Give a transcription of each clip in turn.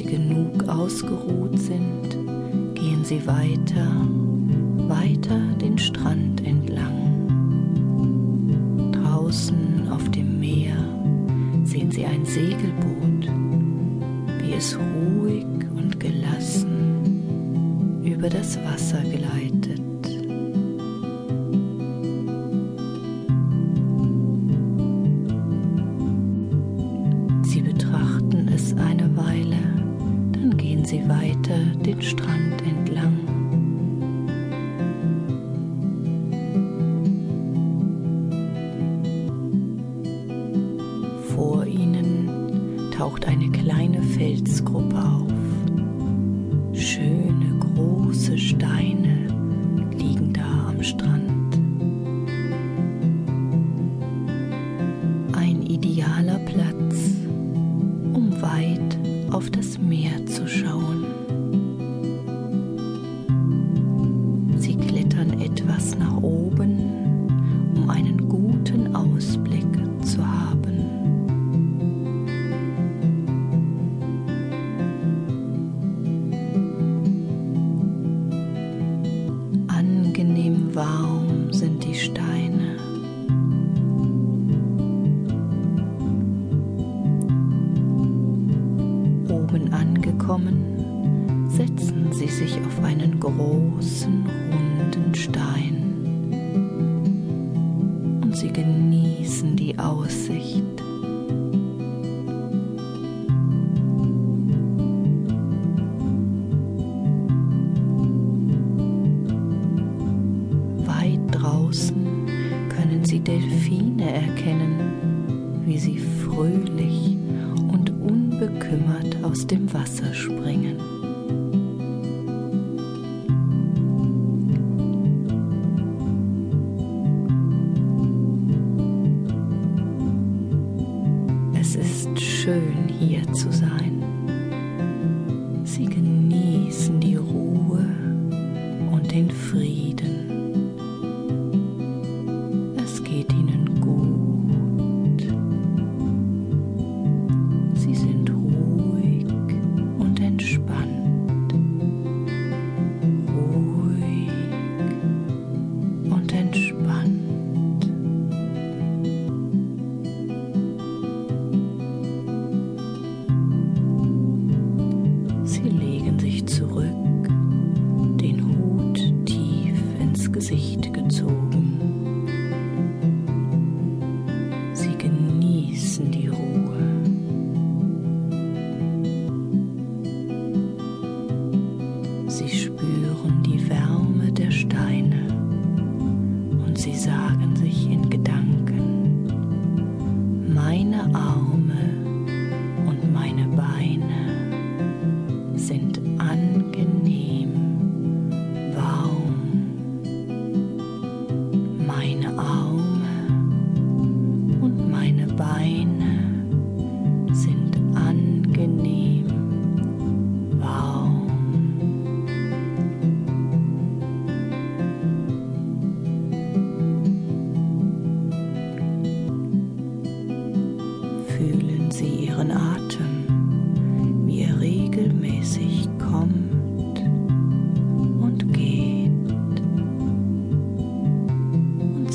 sie genug ausgeruht sind, gehen sie weiter, weiter den Strand entlang. sie weiter den Strand entlang. Vor ihnen taucht eine kleine Felsgruppe auf. Glas nach oben. Licht. Weit draußen können Sie Delfine erkennen, wie sie fröhlich und unbekümmert aus dem Wasser springen. schön hier zu sein. Sie genießen die Ruhe und den Frieden.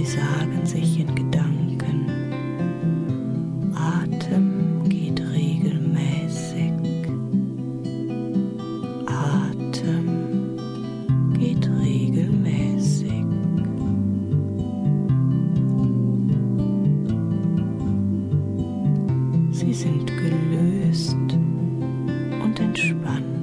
sie sagen sich in Gedanken, Atem geht regelmäßig, Atem geht regelmäßig. Sie sind gelöst und entspannt.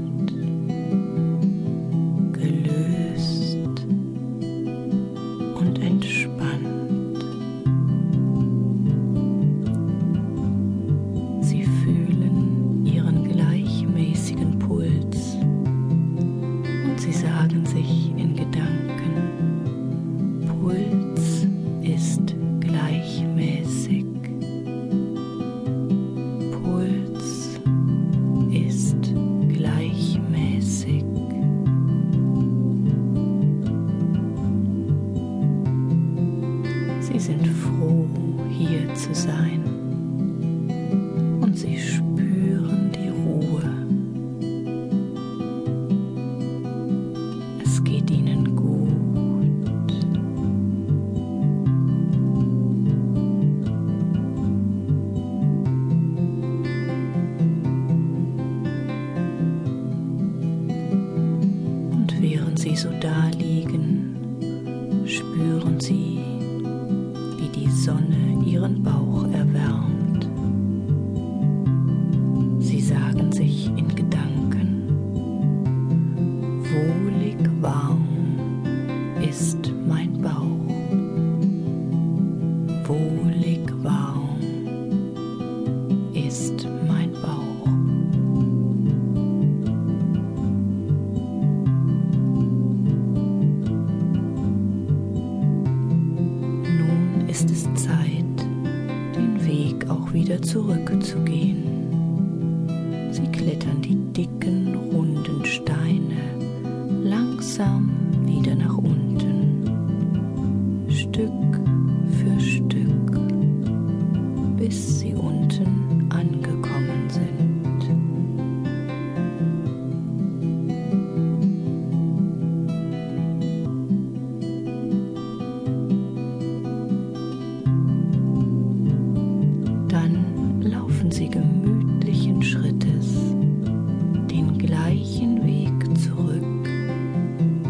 Sind froh, hier zu sein. zurückzugehen. Sie klettern die dicken, runden Steine langsam wieder nach sie gemütlichen Schrittes den gleichen Weg zurück,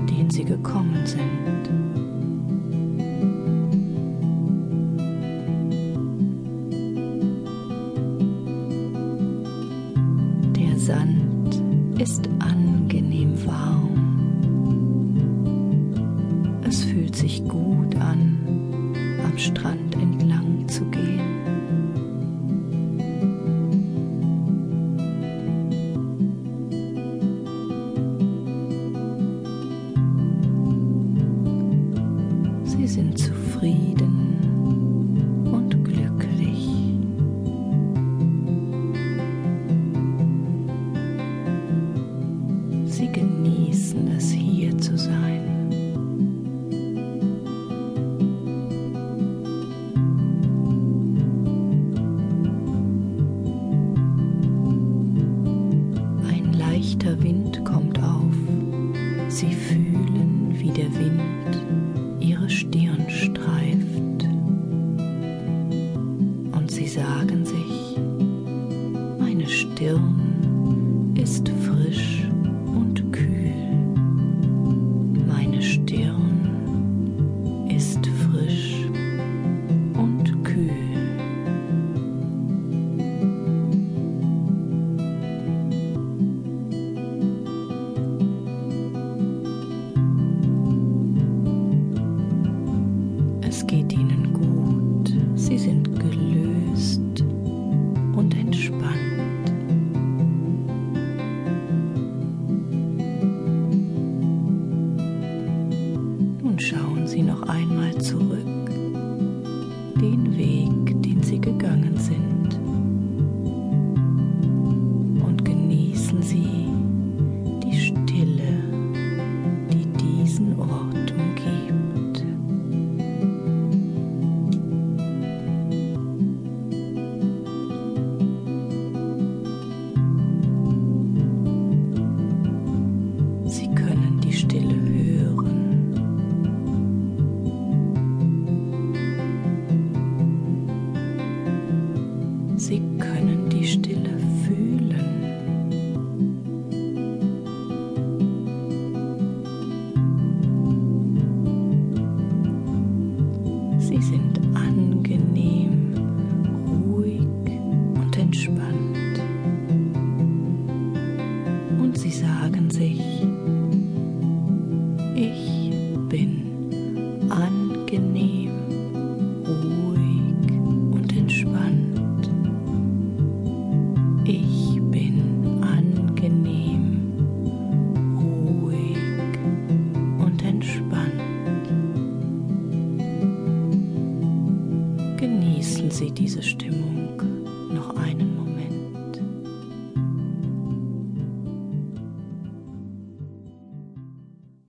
den sie gekommen sind. Der Sand ist an.